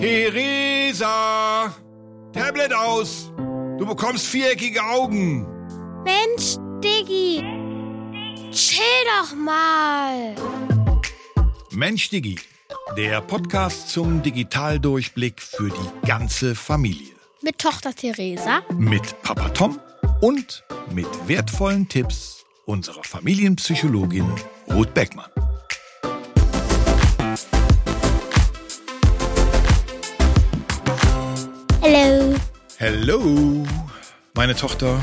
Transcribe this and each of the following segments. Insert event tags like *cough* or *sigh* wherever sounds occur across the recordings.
Theresa! Tablet aus! Du bekommst viereckige Augen! Mensch, Diggi! Chill doch mal! Mensch, Diggi! Der Podcast zum Digitaldurchblick für die ganze Familie. Mit Tochter Theresa. Mit Papa Tom und mit wertvollen Tipps unserer Familienpsychologin Ruth Beckmann. Hallo. Hallo, meine Tochter.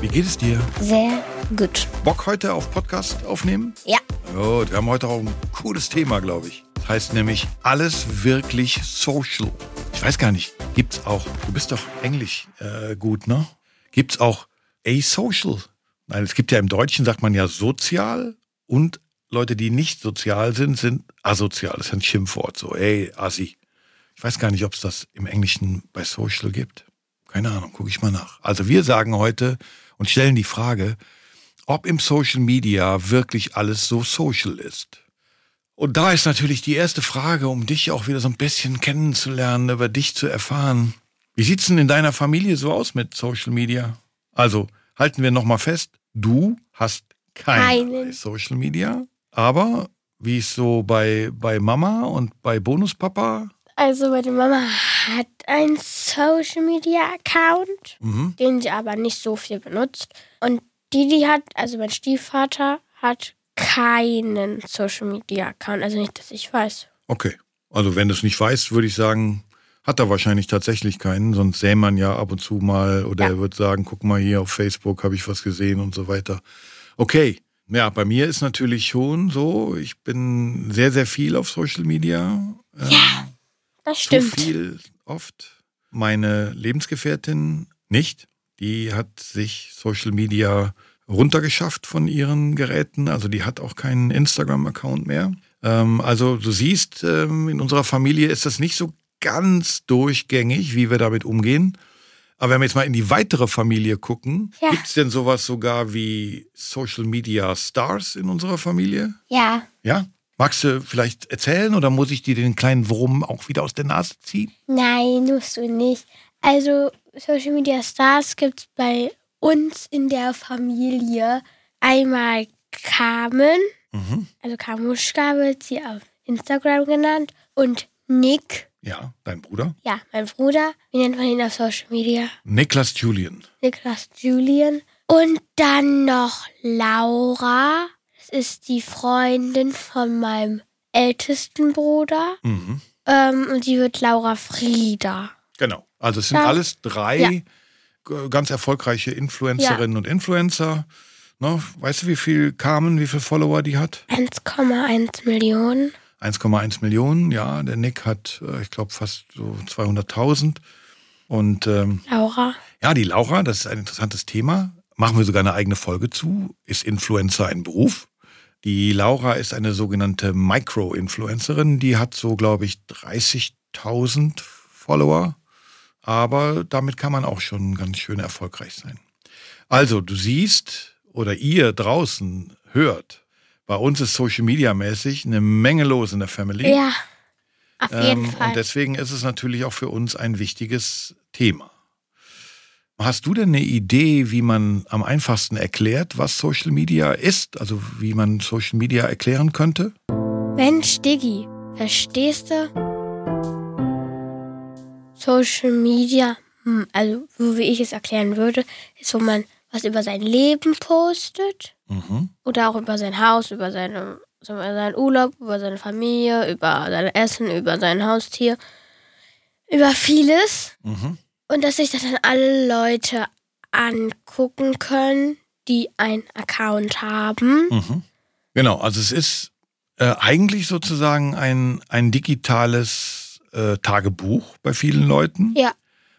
Wie geht es dir? Sehr gut. Bock heute auf Podcast aufnehmen? Ja. Oh, wir haben heute auch ein cooles Thema, glaube ich. Das heißt nämlich alles wirklich social. Ich weiß gar nicht, gibt's auch, du bist doch Englisch äh, gut, ne? Gibt's auch asocial? Nein, es gibt ja im Deutschen, sagt man ja sozial und Leute, die nicht sozial sind, sind asozial. Das ist ein Schimpfwort, so, ey, assi. Ich weiß gar nicht, ob es das im Englischen bei social gibt. Keine Ahnung, gucke ich mal nach. Also wir sagen heute und stellen die Frage, ob im Social Media wirklich alles so social ist. Und da ist natürlich die erste Frage, um dich auch wieder so ein bisschen kennenzulernen, über dich zu erfahren. Wie sieht's denn in deiner Familie so aus mit Social Media? Also halten wir nochmal fest, du hast kein Keinen. Social Media, aber wie ist so bei, bei Mama und bei Bonuspapa? Also meine Mama hat einen Social Media Account, Mhm. den sie aber nicht so viel benutzt. Und Didi hat, also mein Stiefvater, hat keinen Social Media Account. Also nicht, dass ich weiß. Okay. Also wenn du es nicht weißt, würde ich sagen, hat er wahrscheinlich tatsächlich keinen, sonst sähe man ja ab und zu mal oder Ja. er wird sagen, guck mal hier auf Facebook habe ich was gesehen und so weiter. Okay. Ja, bei mir ist natürlich schon so, ich bin sehr, sehr viel auf Social Media. Ähm, Das zu stimmt. viel oft. Meine Lebensgefährtin nicht. Die hat sich Social Media runtergeschafft von ihren Geräten. Also die hat auch keinen Instagram-Account mehr. Ähm, also du siehst, ähm, in unserer Familie ist das nicht so ganz durchgängig, wie wir damit umgehen. Aber wenn wir jetzt mal in die weitere Familie gucken, Ja. gibt es denn sowas sogar wie Social Media Stars in unserer Familie? Ja. Ja? Magst du vielleicht erzählen oder muss ich dir den kleinen Wurm auch wieder aus der Nase ziehen? Nein, musst du nicht. Also Social Media Stars gibt es bei uns in der Familie einmal Carmen, Mhm. also Kamuschka wird sie auf Instagram genannt, und Nick, Ja, dein Bruder. ja, mein Bruder, wie nennt man ihn auf Social Media? Niklas Julian. Niklas Julian. Und dann noch Laura, das ist die Freundin von meinem ältesten Bruder. Mhm. Ähm, und sie wird Laura Frieda. Genau. Also es sind Ja. alles drei Ja. ganz erfolgreiche Influencerinnen und Influencer. Ne, weißt du, wie viel Carmen, wie viele Follower die hat? 1,1 Millionen. 1,1 Millionen. Ja, der Nick hat, äh, ich glaube, fast so 200.000. Und ähm, Laura. ja, die Laura, das ist ein interessantes Thema. Machen wir sogar eine eigene Folge zu. Ist Influencer ein Beruf? Die Laura ist eine sogenannte Micro-Influencerin. Die hat so, glaube ich, 30.000 Follower. Aber damit kann man auch schon ganz schön erfolgreich sein. Also, du siehst oder ihr draußen hört, bei uns ist Social Media mäßig eine Menge los in der Family. Ja, auf jeden Ähm, Fall. Und deswegen ist es natürlich auch für uns ein wichtiges Thema. Hast du denn eine Idee, wie man am einfachsten erklärt, was Social Media ist? Also wie man Social Media erklären könnte? Mensch, Diggi, verstehst du? Social Media, hm, also so wie ich es erklären würde, ist, wo man was über sein Leben postet Mhm. oder auch über sein Haus, über, seine, seinen Urlaub, über seine Familie, über sein Essen, über sein Haustier, über vieles. Mhm. Und dass sich das dann alle Leute angucken können, die einen Account haben. Mhm. Genau, also es ist äh, eigentlich sozusagen ein, ein digitales äh, Tagebuch bei vielen Leuten. Ja.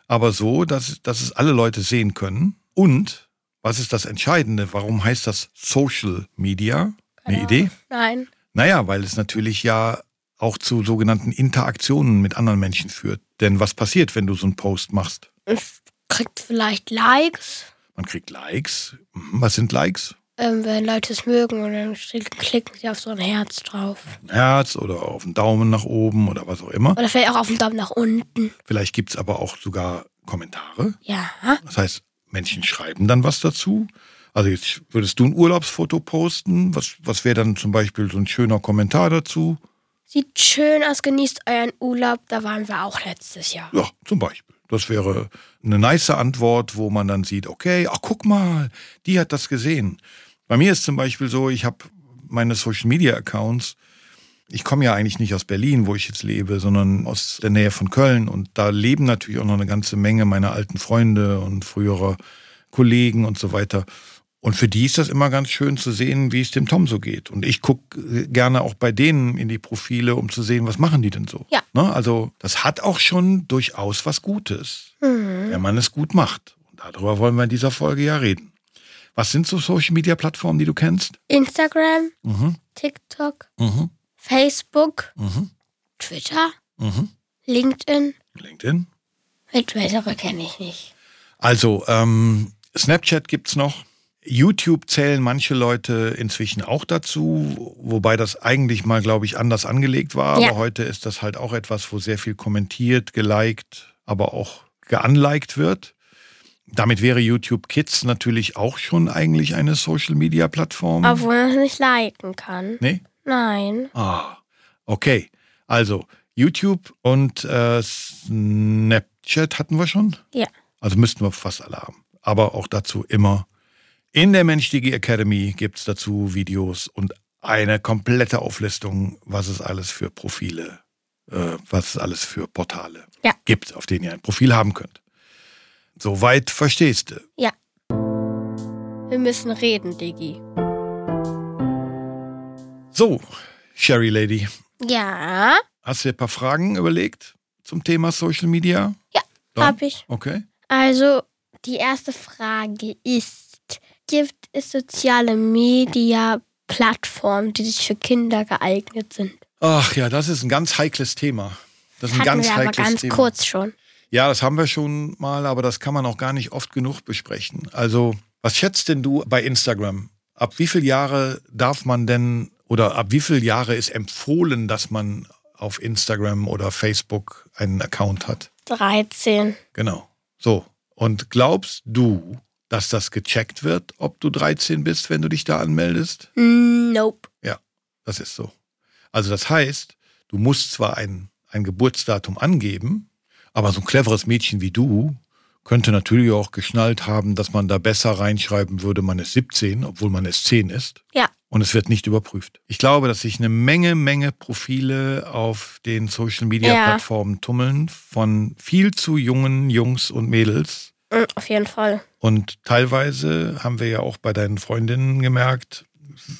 aber so, dass, dass es alle Leute sehen können. Und, was ist das Entscheidende? Warum heißt das Social Media? Eine Idee? Nein. Naja, weil es natürlich ja auch zu sogenannten Interaktionen mit anderen Menschen führt. Denn was passiert, wenn du so einen Post machst? Ich kriegt vielleicht Likes. Man kriegt Likes. Mhm, Was sind Likes? ähm, wenn Leute es mögen und dann klicken sie auf so ein Herz drauf. Ein Herz oder auf einen Daumen nach oben oder was auch immer. Oder vielleicht auch auf den Daumen nach unten. Vielleicht gibt es aber auch sogar Kommentare. Ja. Das heißt, Menschen schreiben dann was dazu. Also jetzt würdest du ein Urlaubsfoto posten. Was, was wäre dann zum Beispiel so ein schöner Kommentar dazu? Sieht schön aus, genießt euren Urlaub. Da waren wir auch letztes Jahr. Ja, zum Beispiel. Das wäre eine nice Antwort, wo man dann sieht, okay, ach guck mal, die hat das gesehen. Bei mir ist zum Beispiel so, ich habe meine Social Media Accounts. Ich komme ja eigentlich nicht aus Berlin, wo ich jetzt lebe, sondern aus der Nähe von Köln. Und da leben natürlich auch noch eine ganze Menge meiner alten Freunde und früherer Kollegen und so weiter. Und für die ist das immer ganz schön zu sehen, wie es dem Tom so geht. Und ich gucke gerne auch bei denen in die Profile, um zu sehen, was machen die denn so. Ja. Ne? Also das hat auch schon durchaus was Gutes, Mhm. wenn man es gut macht. Und darüber wollen wir in dieser Folge ja reden. Was sind so Social-Media-Plattformen, die du kennst? Instagram, Mhm. TikTok, Mhm. Facebook, Mhm. Twitter, Mhm. LinkedIn. LinkedIn. Twitter kenne ich nicht. Also, ähm, Snapchat gibt's noch. YouTube zählen manche Leute inzwischen auch dazu, wobei das eigentlich mal, glaube ich, anders angelegt war. Ja. Aber heute ist das halt auch etwas, wo sehr viel kommentiert, geliked, aber auch geunliked wird. Damit wäre YouTube Kids natürlich auch schon eigentlich eine Social-Media-Plattform. Obwohl man es nicht liken kann. Nee? Nein. Ah, okay. Also YouTube und äh, Snapchat hatten wir schon. Ja. Also müssten wir fast alle haben. Aber auch dazu immer. In der Mensch-Digi Academy gibt es dazu Videos und eine komplette Auflistung, was es alles für Profile, äh, was es alles für Portale Ja. gibt, auf denen ihr ein Profil haben könnt. Soweit verstehst du. Ja. Wir müssen reden, Diggi. So, Sherry Lady, Ja, hast du dir ein paar Fragen überlegt zum Thema Social Media? Ja, Dann? hab ich. Okay. Also, die erste Frage ist, gibt es soziale Media-Plattformen, die sich für Kinder geeignet sind? Ach ja, das ist ein ganz heikles Thema. Das ist ein Hatten ganz wir aber heikles ganz Thema. kurz schon. Ja, das haben wir schon mal, aber das kann man auch gar nicht oft genug besprechen. Also, was schätzt denn du bei Instagram? Ab wie viel Jahre darf man denn oder ab wie viel Jahre ist empfohlen, dass man auf Instagram oder Facebook einen Account hat? 13. Genau. So. Und glaubst du, dass das gecheckt wird, ob du 13 bist, wenn du dich da anmeldest? Nope. Das ist so. Also das heißt, du musst zwar ein, ein Geburtsdatum angeben, aber so ein cleveres Mädchen wie du könnte natürlich auch geschnallt haben, dass man da besser reinschreiben würde, man ist 17, obwohl man erst 10 ist. Ja. Und es wird nicht überprüft. Ich glaube, dass sich eine Menge, Menge Profile auf den Social-Media-Plattformen tummeln von viel zu jungen Jungs und Mädels. Mm, Auf jeden Fall. Und teilweise haben wir ja auch bei deinen Freundinnen gemerkt,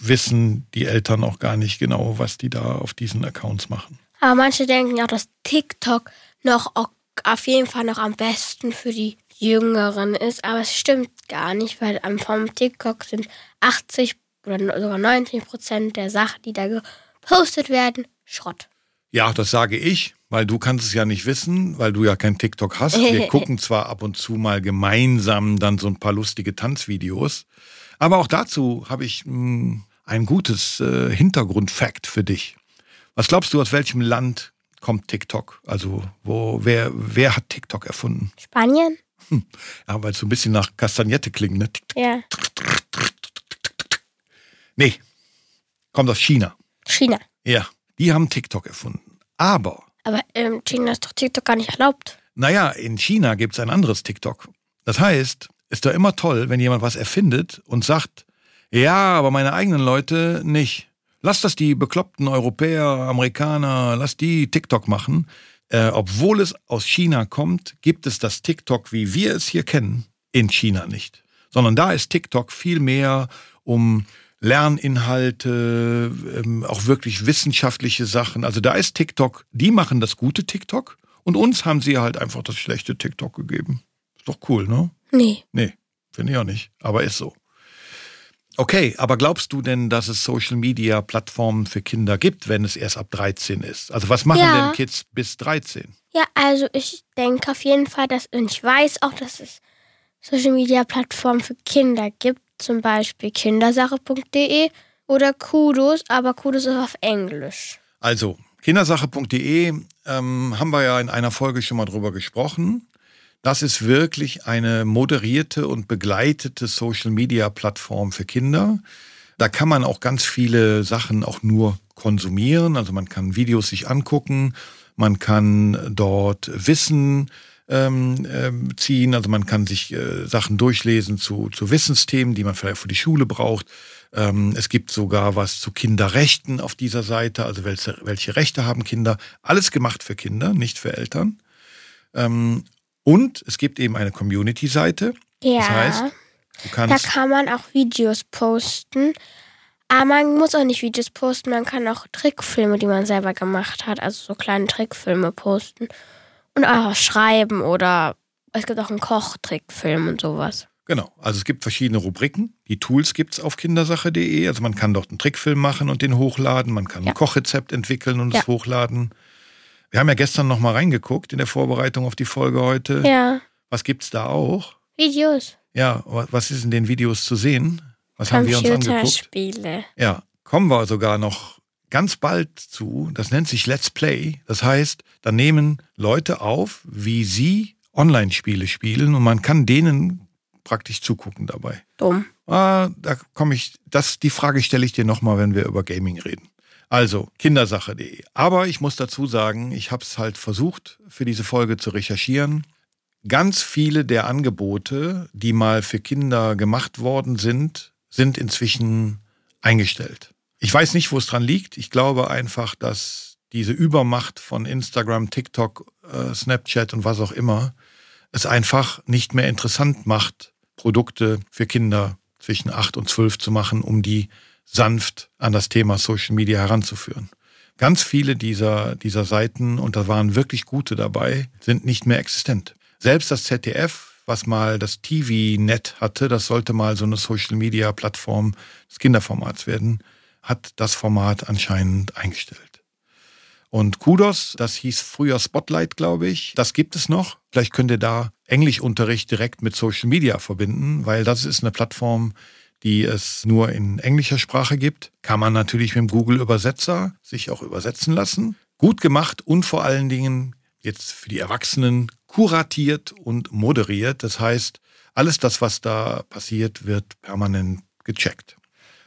wissen die Eltern auch gar nicht genau, was die da auf diesen Accounts machen. Aber manche denken auch, dass TikTok noch au- auf jeden Fall noch am besten für die Jüngeren ist. Aber es stimmt gar nicht, weil vom TikTok sind 80 oder sogar 90 Prozent der Sachen, die da gepostet werden, Schrott. Ja, das sage ich, weil du kannst es ja nicht wissen, weil du ja kein TikTok hast. Wir *laughs* gucken zwar ab und zu mal gemeinsam dann so ein paar lustige Tanzvideos, aber auch dazu habe ich mh, ein gutes äh, Hintergrundfact für dich. Was glaubst du, aus welchem Land kommt TikTok? Also, wo, wer, wer hat TikTok erfunden? Spanien? Ja, weil es so ein bisschen nach Kastagnette klingt, ne? Ja. Nee, kommt aus China. China. Ja, die haben TikTok erfunden. Aber, Aber ähm, China ist doch TikTok gar nicht erlaubt. naja, in China gibt es ein anderes TikTok. Das heißt, ist doch immer toll, wenn jemand was erfindet und sagt, ja, aber meine eigenen Leute nicht. Lass das die bekloppten Europäer, Amerikaner, lass die TikTok machen. Äh, obwohl es aus China kommt, gibt es das TikTok, wie wir es hier kennen, in China nicht. Sondern da ist TikTok viel mehr um Lerninhalte, ähm, auch wirklich wissenschaftliche Sachen. Also da ist TikTok, die machen das gute TikTok und uns haben sie halt einfach das schlechte TikTok gegeben. Ist doch cool, ne? Nee. Nee, finde ich auch nicht. Aber ist so. Okay, aber glaubst du denn, dass es Social Media Plattformen für Kinder gibt, wenn es erst ab 13 ist? Also was machen Ja. denn Kids bis 13? Ja, also ich denke auf jeden Fall, dass, und ich weiß auch, dass es Social Media Plattformen für Kinder gibt. Zum Beispiel kindersache.de oder Kudos, aber Kudos ist auf Englisch. Also, kindersache.de ähm, haben wir ja in einer Folge schon mal drüber gesprochen. Das ist wirklich eine moderierte und begleitete Social-Media-Plattform für Kinder. Da kann man auch ganz viele Sachen auch nur konsumieren. Also man kann Videos sich angucken, man kann dort Wissen ähm, äh, ziehen, also man kann sich äh, Sachen durchlesen zu, zu Wissensthemen, die man vielleicht für die Schule braucht. Ähm, es gibt sogar was zu Kinderrechten auf dieser Seite, also welche, welche Rechte haben Kinder. Alles gemacht für Kinder, nicht für Eltern. Ähm, und es gibt eben eine Community-Seite. Ja. Das heißt, du Da kannst. kann man auch Videos posten. Aber man muss auch nicht Videos posten, man kann auch Trickfilme, die man selber gemacht hat, also so kleine Trickfilme posten. Und auch schreiben oder es gibt auch einen Kochtrickfilm und sowas. Genau, also es gibt verschiedene Rubriken. Die Tools gibt es auf kindersache.de. Also man kann dort einen Trickfilm machen und den hochladen. Man kann Ja. ein Kochrezept entwickeln und Ja. es hochladen. Wir haben ja gestern noch mal reingeguckt in der Vorbereitung auf die Folge heute. Ja, Was gibt's da auch? Videos. Ja, wa- was ist in den Videos zu sehen? Was haben wir uns angeguckt? Computerspiele. Ja, kommen wir sogar noch ganz bald zu. Das nennt sich Let's Play. Das heißt, da nehmen Leute auf, wie sie Online-Spiele spielen und man kann denen praktisch zugucken dabei. Dumm. Ah, da komme ich, das, die Frage stelle ich dir nochmal, wenn wir über Gaming reden. Also, kindersache.de. Aber ich muss dazu sagen, ich habe es halt versucht, für diese Folge zu recherchieren. Ganz viele der Angebote, die mal für Kinder gemacht worden sind, sind inzwischen eingestellt. Ich weiß nicht, wo es dran liegt. Ich glaube einfach, dass diese Übermacht von Instagram, TikTok, äh, Snapchat und was auch immer es einfach nicht mehr interessant macht, Produkte für Kinder zwischen 8 und 12 zu machen, um die sanft an das Thema Social Media heranzuführen. Ganz viele dieser, dieser Seiten, und da waren wirklich gute dabei, sind nicht mehr existent. Selbst das ZDF, was mal das TV-Net hatte, das sollte mal so eine Social-Media-Plattform des Kinderformats werden, hat das Format anscheinend eingestellt. Und Kudos, das hieß früher Spotlight, glaube ich. Das gibt es noch. Vielleicht könnt ihr da Englischunterricht direkt mit Social Media verbinden, weil das ist eine Plattform, die es nur in englischer Sprache gibt. Kann man natürlich mit dem Google-Übersetzer sich auch übersetzen lassen. Gut gemacht und vor allen Dingen jetzt für die Erwachsenen kuratiert und moderiert. Das heißt, alles das, was da passiert, wird permanent gecheckt.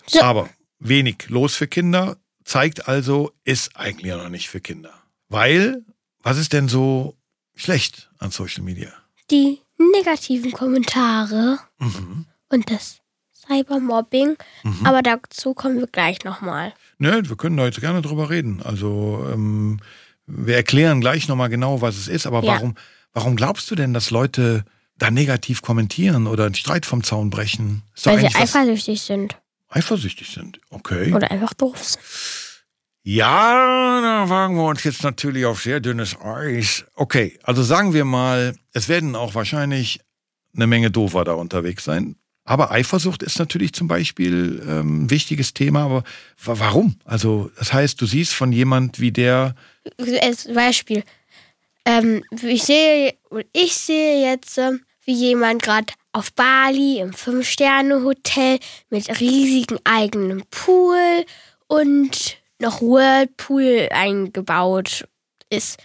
So. Aber wenig los für Kinder, zeigt also, ist eigentlich noch nicht für Kinder. Weil, was ist denn so schlecht an Social Media? Die negativen Kommentare Mhm. und das Cybermobbing. Mhm. Aber dazu kommen wir gleich nochmal. Ne, wir können da jetzt gerne drüber reden. Also ähm, wir erklären gleich nochmal genau, was es ist. Aber Ja. warum, warum glaubst du denn, dass Leute da negativ kommentieren oder einen Streit vom Zaun brechen? Ist Weil sie eifersüchtig sind. Eifersüchtig sind. Okay. Oder einfach doof sind. Ja, da wagen wir uns jetzt natürlich auf sehr dünnes Eis. Okay, also sagen wir mal, es werden auch wahrscheinlich eine Menge Dover da unterwegs sein. Aber Eifersucht ist natürlich zum Beispiel ähm, ein wichtiges Thema. Aber wa- warum? Also das heißt, du siehst von jemand wie der, Als Beispiel. Ähm, ich sehe, ich sehe jetzt, ähm, wie jemand gerade auf Bali im Fünf-Sterne-Hotel mit riesigem eigenen Pool und noch Whirlpool eingebaut ist.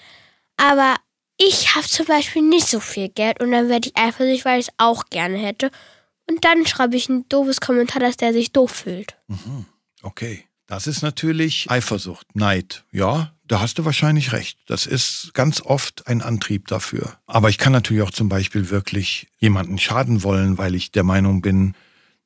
Aber ich habe zum Beispiel nicht so viel Geld und dann werde ich eifersüchtig, weil ich es auch gerne hätte. Und dann schreibe ich ein doofes Kommentar, dass der sich doof fühlt. okay, das ist natürlich Eifersucht, Neid. Ja, da hast du wahrscheinlich recht. Das ist ganz oft ein Antrieb dafür. Aber ich kann natürlich auch zum Beispiel wirklich jemanden schaden wollen, weil ich der Meinung bin,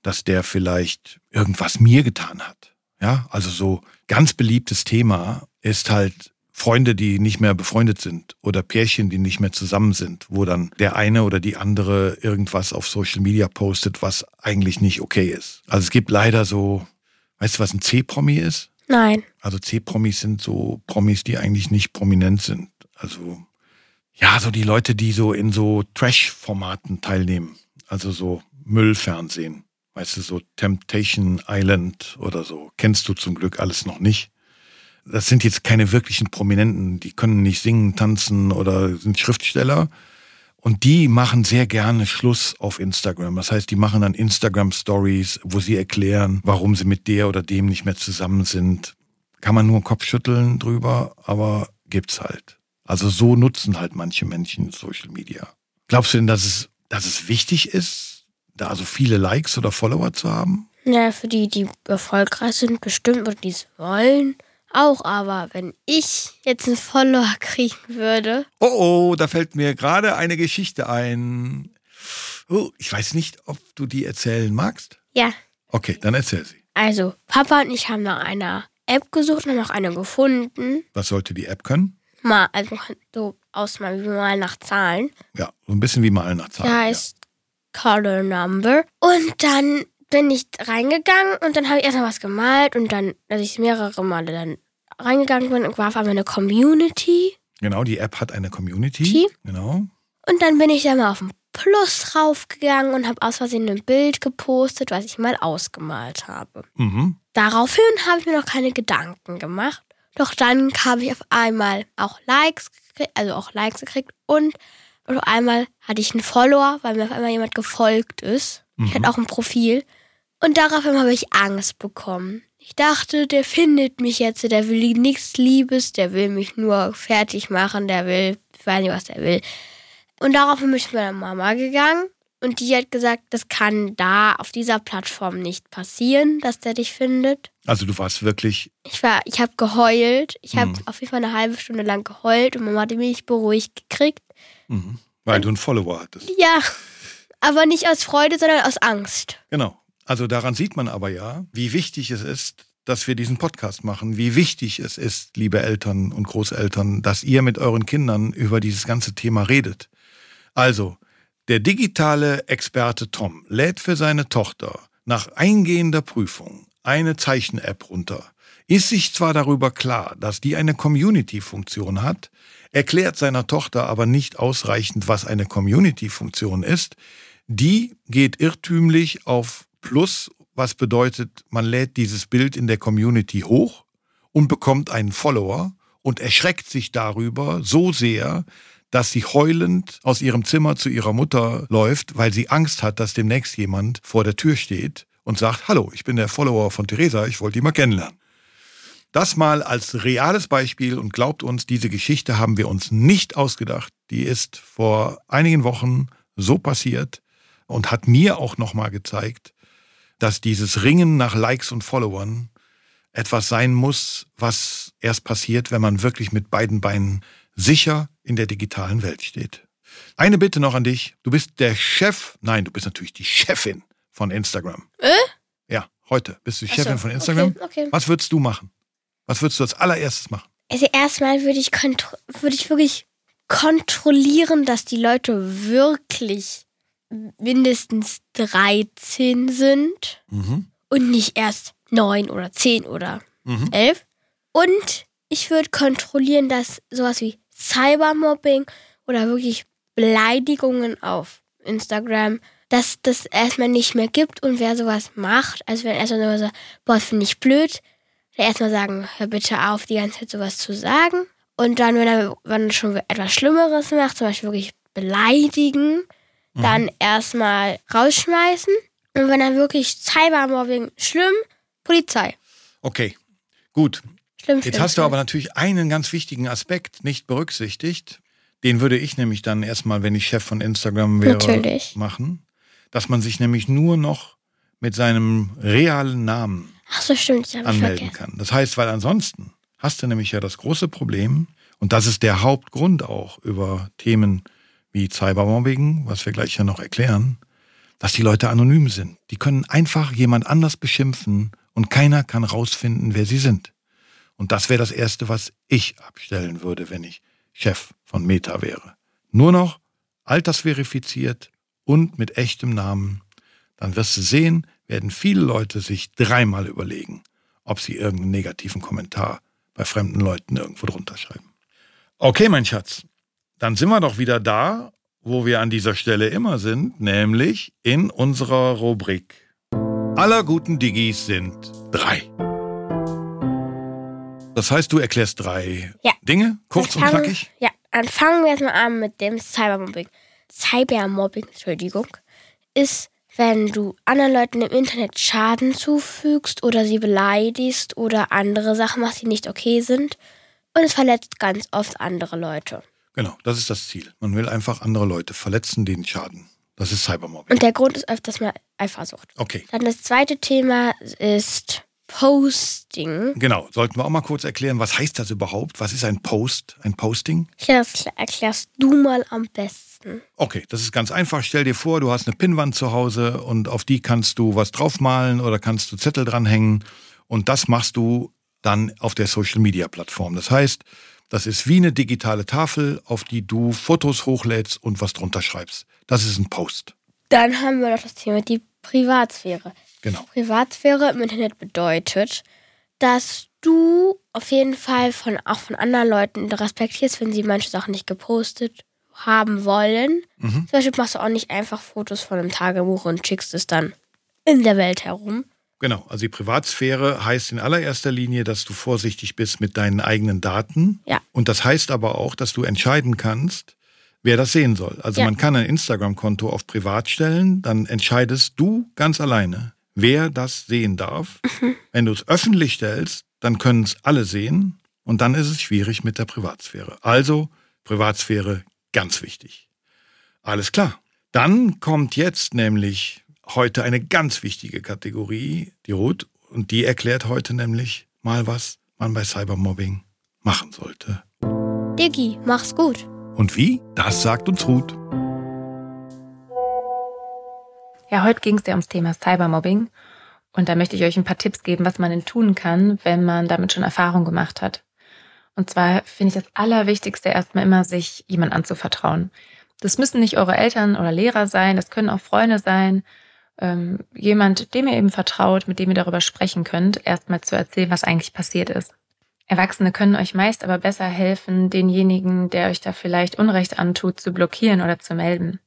dass der vielleicht irgendwas mir getan hat. Ja, also so ganz beliebtes Thema ist halt Freunde, die nicht mehr befreundet sind oder Pärchen, die nicht mehr zusammen sind, wo dann der eine oder die andere irgendwas auf Social Media postet, was eigentlich nicht okay ist. Also es gibt leider so, weißt du, was ein C-Promi ist? Nein. Also C-Promis sind so Promis, die eigentlich nicht prominent sind. Also ja, so die Leute, die so in so Trash-Formaten teilnehmen. Also so Müllfernsehen. Weißt du, so Temptation Island oder so. Kennst du zum Glück alles noch nicht. Das sind jetzt keine wirklichen Prominenten. Die können nicht singen, tanzen oder sind Schriftsteller. Und die machen sehr gerne Schluss auf Instagram. Das heißt, die machen dann Instagram Stories, wo sie erklären, warum sie mit der oder dem nicht mehr zusammen sind. Kann man nur den Kopf schütteln drüber, aber gibt's halt. Also so nutzen halt manche Menschen Social Media. Glaubst du denn, dass es, dass es wichtig ist, da also viele Likes oder Follower zu haben? Ja, für die, die erfolgreich sind, bestimmt und die es wollen. Auch, aber wenn ich jetzt einen Follower *laughs* kriegen würde. Oh, oh, da fällt mir gerade eine Geschichte ein. Oh, ich weiß nicht, ob du die erzählen magst. Ja. Okay, dann erzähl sie. Also, Papa und ich haben nach einer App gesucht und haben noch eine gefunden. Was sollte die App können? Mal, also so ausmalen, wie mal nach Zahlen. Ja, so ein bisschen wie malen nach Zahlen. Der heißt Color Number. Und dann bin ich reingegangen und dann habe ich erstmal was gemalt und dann, als ich mehrere Male dann reingegangen bin, war auf einmal eine Community. Genau, die App hat eine Community. Die? Genau. Und dann bin ich da mal auf den Plus raufgegangen und habe aus Versehen ein Bild gepostet, was ich mal ausgemalt habe. Mhm. Daraufhin habe ich mir noch keine Gedanken gemacht. Doch dann habe ich auf einmal auch Likes gekriegt, also auch Likes gekriegt und auf einmal hatte ich einen Follower, weil mir auf einmal jemand gefolgt ist. Ich Mhm. hatte auch ein Profil. Und daraufhin habe ich Angst bekommen. Ich dachte, der findet mich jetzt, der will nichts Liebes, der will mich nur fertig machen, der will, ich weiß nicht, was der will. Und daraufhin bin ich zu meiner Mama gegangen und die hat gesagt, das kann da auf dieser Plattform nicht passieren, dass der dich findet. Also du warst wirklich, Ich war, ich habe geheult. Ich habe Mhm. auf jeden Fall eine halbe Stunde lang geheult und Mama hat mich beruhigt gekriegt. mhm, weil du einen Follower hattest. Ja, aber nicht aus Freude, sondern aus Angst. Genau. Also daran sieht man aber ja, wie wichtig es ist, dass wir diesen Podcast machen, wie wichtig es ist, liebe Eltern und Großeltern, dass ihr mit euren Kindern über dieses ganze Thema redet. Also, der digitale Experte Tom lädt für seine Tochter nach eingehender Prüfung eine Zeichen-App runter, ist sich zwar darüber klar, dass die eine Community-Funktion hat, erklärt seiner Tochter aber nicht ausreichend, was eine Community-Funktion ist. Die geht irrtümlich auf Plus, was bedeutet, man lädt dieses Bild in der Community hoch und bekommt einen Follower und erschreckt sich darüber so sehr, dass sie heulend aus ihrem Zimmer zu ihrer Mutter läuft, weil sie Angst hat, dass demnächst jemand vor der Tür steht und sagt, hallo, ich bin der Follower von Theresa, ich wollte die mal kennenlernen. Das mal als reales Beispiel und glaubt uns, diese Geschichte haben wir uns nicht ausgedacht. Die ist vor einigen Wochen so passiert und hat mir auch nochmal gezeigt, dass dieses Ringen nach Likes und Followern etwas sein muss, was erst passiert, wenn man wirklich mit beiden Beinen sicher in der digitalen Welt steht. Eine Bitte noch an dich. Du bist der Chef, nein, du bist natürlich die Chefin von Instagram. Äh? Ja, heute bist du Ach Chefin so, von Instagram. Okay, okay. Was würdest du machen? Was würdest du als allererstes machen? Also erstmal würde ich, würde ich wirklich kontrollieren, dass die Leute wirklich mindestens 13 sind Mhm. und nicht erst 9 oder 10 oder Mhm. 11. Und ich würde kontrollieren, dass sowas wie Cybermobbing oder wirklich Beleidigungen auf Instagram, dass das erstmal nicht mehr gibt und wer sowas macht, also wenn erstmal nur so, boah, finde ich blöd, dann erstmal sagen, hör bitte auf, die ganze Zeit sowas zu sagen. Und dann, wenn er, wenn er schon etwas Schlimmeres macht, zum Beispiel wirklich beleidigen, dann erstmal rausschmeißen. Und wenn er wirklich Cybermobbing schlimm, Polizei. Okay, gut. Schlimm, Jetzt schlimm, hast du schlimm. aber natürlich einen ganz wichtigen Aspekt nicht berücksichtigt. Den würde ich nämlich dann erstmal, wenn ich Chef von Instagram wäre, Natürlich. machen. Dass man sich nämlich nur noch mit seinem realen Namen so, stimmt, anmelden kann. Das heißt, weil ansonsten hast du nämlich ja das große Problem, und das ist der Hauptgrund auch über Themen wie Cybermobbing, was wir gleich ja noch erklären, dass die Leute anonym sind. Die können einfach jemand anders beschimpfen und keiner kann rausfinden, wer sie sind. Und das wäre das Erste, was ich abstellen würde, wenn ich Chef von Meta wäre. Nur noch altersverifiziert und mit echtem Namen. Dann wirst du sehen, werden viele Leute sich dreimal überlegen, ob sie irgendeinen negativen Kommentar bei fremden Leuten irgendwo drunter schreiben. Okay, mein Schatz, dann sind wir doch wieder da, wo wir an dieser Stelle immer sind, nämlich in unserer Rubrik. Aller guten Digis sind drei. Das heißt, du erklärst drei Ja. Dinge, kurz Dann und fangen- knackig. Ja, dann fangen wir erstmal an mit dem Cybermobbing. Cybermobbing, Entschuldigung, ist, wenn du anderen Leuten im Internet Schaden zufügst oder sie beleidigst oder andere Sachen machst, die nicht okay sind. Und es verletzt ganz oft andere Leute. Genau, das ist das Ziel. Man will einfach andere Leute verletzen, denen schaden. Das ist Cybermobbing. Und der Grund ist öfters mal Eifersucht. Okay. Dann das zweite Thema ist Posting. Genau, sollten wir auch mal kurz erklären, was heißt das überhaupt? Was ist ein Post, ein Posting? Das erklärst du mal am besten. Okay, das ist ganz einfach. Stell dir vor, du hast eine Pinnwand zu Hause und auf die kannst du was draufmalen oder kannst du Zettel dranhängen und das machst du dann auf der Social Media Plattform. Das heißt, das ist wie eine digitale Tafel, auf die du Fotos hochlädst und was drunter schreibst. Das ist ein Post. Dann haben wir noch das Thema die Privatsphäre. Genau. Privatsphäre im Internet bedeutet, dass du auf jeden Fall von, auch von anderen Leuten respektierst, wenn sie manche Sachen nicht gepostet haben wollen. Mhm. Zum Beispiel machst du auch nicht einfach Fotos von einem Tagebuch und schickst es dann in der Welt herum. Genau, also die Privatsphäre heißt in allererster Linie, dass du vorsichtig bist mit deinen eigenen Daten. Ja. Und das heißt aber auch, dass du entscheiden kannst, wer das sehen soll. Also Ja. man kann ein Instagram-Konto auf privat stellen, dann entscheidest du ganz alleine, wer das sehen darf. Wenn du es öffentlich stellst, dann können es alle sehen und dann ist es schwierig mit der Privatsphäre. Also Privatsphäre ganz wichtig. Alles klar. Dann kommt jetzt nämlich heute eine ganz wichtige Kategorie, die Ruth, und die erklärt heute nämlich mal, was man bei Cybermobbing machen sollte. Diggi, mach's gut. Und wie? Das sagt uns Ruth. Ja, heute ging es ja ums Thema Cybermobbing. Und da möchte ich euch ein paar Tipps geben, was man denn tun kann, wenn man damit schon Erfahrung gemacht hat. Und zwar finde ich das Allerwichtigste erstmal immer, sich jemand anzuvertrauen. Das müssen nicht eure Eltern oder Lehrer sein, das können auch Freunde sein. Ähm, jemand, dem ihr eben vertraut, mit dem ihr darüber sprechen könnt, erstmal zu erzählen, was eigentlich passiert ist. Erwachsene können euch meist aber besser helfen, denjenigen, der euch da vielleicht Unrecht antut, zu blockieren oder zu melden.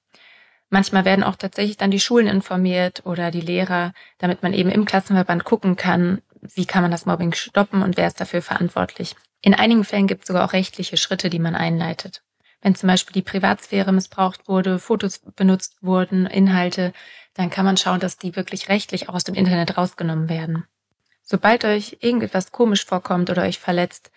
Manchmal werden auch tatsächlich dann die Schulen informiert oder die Lehrer, damit man eben im Klassenverband gucken kann, wie kann man das Mobbing stoppen und wer ist dafür verantwortlich. In einigen Fällen gibt es sogar auch rechtliche Schritte, die man einleitet. Wenn zum Beispiel die Privatsphäre missbraucht wurde, Fotos benutzt wurden, Inhalte, dann kann man schauen, dass die wirklich rechtlich auch aus dem Internet rausgenommen werden. Sobald euch irgendetwas komisch vorkommt oder euch verletzt,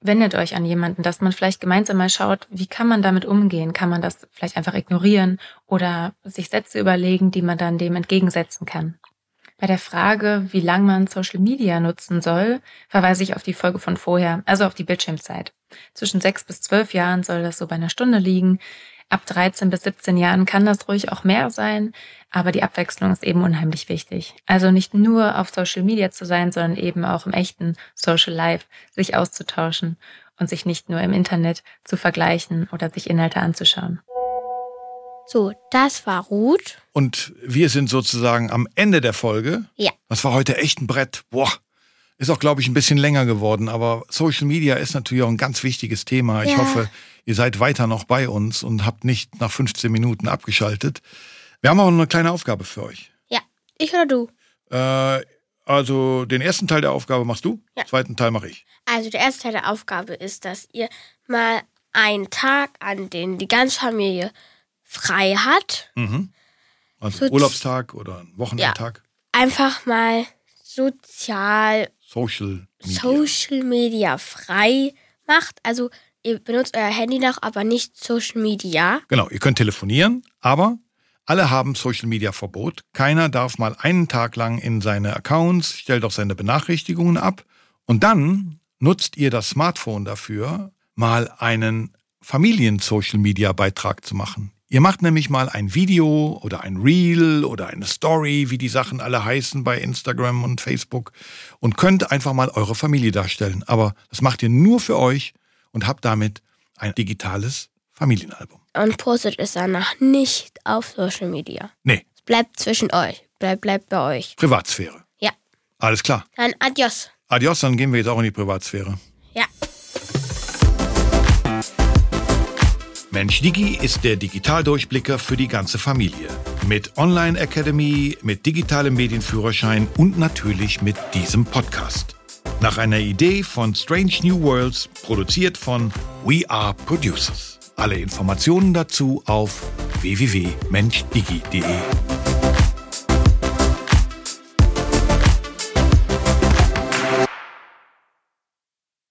wendet euch an jemanden, dass man vielleicht gemeinsam mal schaut, wie kann man damit umgehen? Kann man das vielleicht einfach ignorieren oder sich Sätze überlegen, die man dann dem entgegensetzen kann? Bei der Frage, wie lang man Social Media nutzen soll, verweise ich auf die Folge von vorher, also auf die Bildschirmzeit. Zwischen sechs bis zwölf Jahren soll das so bei einer Stunde liegen. Ab 13 bis 17 Jahren kann das ruhig auch mehr sein, aber die Abwechslung ist eben unheimlich wichtig. Also nicht nur auf Social Media zu sein, sondern eben auch im echten Social Life sich auszutauschen und sich nicht nur im Internet zu vergleichen oder sich Inhalte anzuschauen. So, das war Ruth. Und wir sind sozusagen am Ende der Folge. Ja. Das war heute echt ein Brett. Boah. Ist auch, glaube ich, ein bisschen länger geworden, aber Social Media ist natürlich auch ein ganz wichtiges Thema. Ich Ja. hoffe, ihr seid weiter noch bei uns und habt nicht nach 15 Minuten abgeschaltet. Wir haben auch eine kleine Aufgabe für euch. Ja, ich oder du? Äh, also den ersten Teil der Aufgabe machst du, Ja. den zweiten Teil mache ich. Also der erste Teil der Aufgabe ist, dass ihr mal einen Tag, an den die ganze Familie frei hat, Mhm. Also So- Urlaubstag oder ein Wochenendtag. einfach mal sozial Social Media. Social Media frei macht. Also ihr benutzt euer Handy noch, aber nicht Social Media. Genau, ihr könnt telefonieren, aber alle haben Social Media Verbot. Keiner darf mal einen Tag lang in seine Accounts, stellt auch seine Benachrichtigungen ab und dann nutzt ihr das Smartphone dafür, mal einen Familien-Social Media Beitrag zu machen. Ihr macht nämlich mal ein Video oder ein Reel oder eine Story, wie die Sachen alle heißen bei Instagram und Facebook und könnt einfach mal eure Familie darstellen. Aber das macht ihr nur für euch und habt damit ein digitales Familienalbum. Und postet es danach nicht auf Social Media. Nee, Es bleibt zwischen euch. Bleibt, bleibt bei euch. Privatsphäre. Ja. Alles klar. Dann adios. Adios, dann gehen wir jetzt auch in die Privatsphäre. Ja. Mensch Digi ist der Digitaldurchblicker für die ganze Familie. Mit Online Academy, mit digitalem Medienführerschein und natürlich mit diesem Podcast. Nach einer Idee von Strange New Worlds, produziert von We Are Producers. Alle Informationen dazu auf www.menchdigi.de.